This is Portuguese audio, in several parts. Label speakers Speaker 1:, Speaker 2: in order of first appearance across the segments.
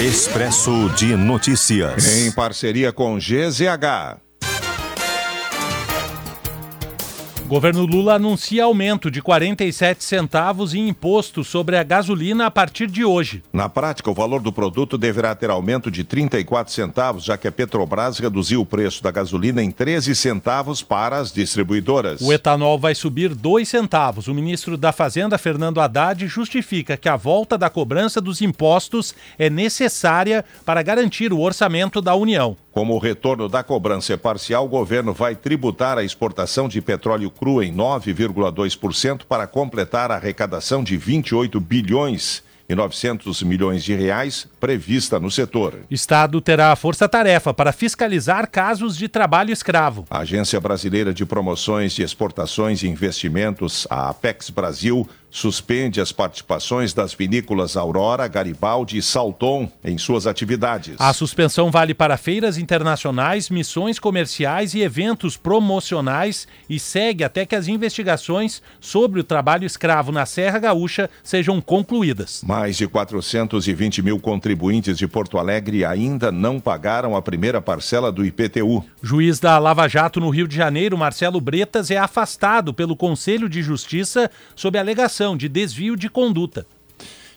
Speaker 1: Expresso de Notícias.
Speaker 2: Em parceria com GZH.
Speaker 3: Governo Lula anuncia aumento de 47 centavos em imposto sobre a gasolina a partir de hoje.
Speaker 2: Na prática, o valor do produto deverá ter aumento de 34 centavos, já que a Petrobras reduziu o preço da gasolina em 13 centavos para as distribuidoras.
Speaker 3: O etanol vai subir 2 centavos. O ministro da Fazenda, Fernando Haddad, justifica que a volta da cobrança dos impostos é necessária para garantir o orçamento da União.
Speaker 2: Como o retorno da cobrança é parcial, o governo vai tributar a exportação de petróleo cru em 9,2% para completar a arrecadação de 28 bilhões e 900 milhões de reais prevista no setor.
Speaker 3: Estado terá a força-tarefa para fiscalizar casos de trabalho escravo.
Speaker 2: A Agência Brasileira de Promoções de Exportações e Investimentos, a Apex Brasil, suspende as participações das vinícolas Aurora, Garibaldi e Salton em suas atividades.
Speaker 3: A suspensão vale para feiras internacionais, missões comerciais e eventos promocionais e segue até que as investigações sobre o trabalho escravo na Serra Gaúcha sejam concluídas.
Speaker 2: Mais de 420 mil contribuintes de Porto Alegre ainda não pagaram a primeira parcela do IPTU.
Speaker 3: Juiz da Lava Jato no Rio de Janeiro, Marcelo Bretas, é afastado pelo Conselho de Justiça sob alegação de desvio de conduta.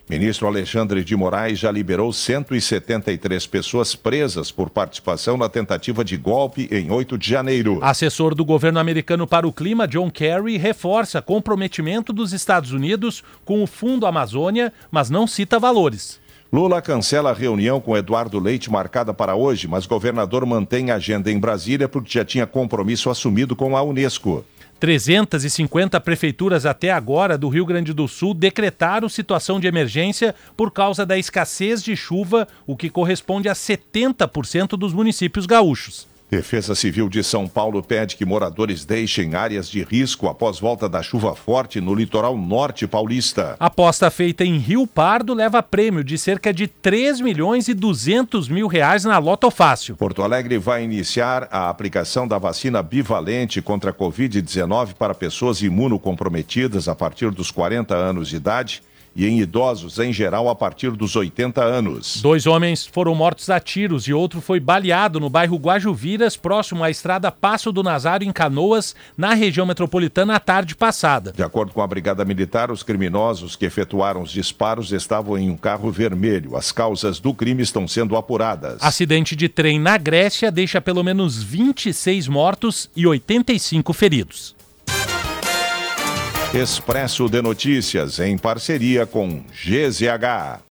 Speaker 2: Ministro Alexandre de Moraes já liberou 173 pessoas presas por participação na tentativa de golpe em 8 de janeiro.
Speaker 3: Assessor do governo americano para o clima, John Kerry, reforça comprometimento dos Estados Unidos com o Fundo Amazônia, mas não cita valores.
Speaker 2: Lula cancela a reunião com Eduardo Leite marcada para hoje, mas governador mantém a agenda em Brasília porque já tinha compromisso assumido com a Unesco.
Speaker 3: 350 prefeituras até agora do Rio Grande do Sul decretaram situação de emergência por causa da escassez de chuva, o que corresponde a 70% dos municípios gaúchos.
Speaker 2: Defesa Civil de São Paulo pede que moradores deixem áreas de risco após volta da chuva forte no litoral norte paulista.
Speaker 3: A aposta feita em Rio Pardo leva prêmio de cerca de 3 milhões e 200 mil reais na Loto Fácil.
Speaker 2: Porto Alegre vai iniciar a aplicação da vacina bivalente contra a Covid-19 para pessoas imunocomprometidas a partir dos 40 anos de idade e em idosos em geral a partir dos 80 anos.
Speaker 3: Dois homens foram mortos a tiros e outro foi baleado no bairro Guajuviras, próximo à estrada Passo do Nazário, em Canoas, na região metropolitana, à tarde passada.
Speaker 2: De acordo com a Brigada Militar, os criminosos que efetuaram os disparos estavam em um carro vermelho. As causas do crime estão sendo apuradas.
Speaker 3: Acidente de trem na Grécia deixa pelo menos 26 mortos e 85 feridos.
Speaker 2: Expresso de Notícias, em parceria com GZH.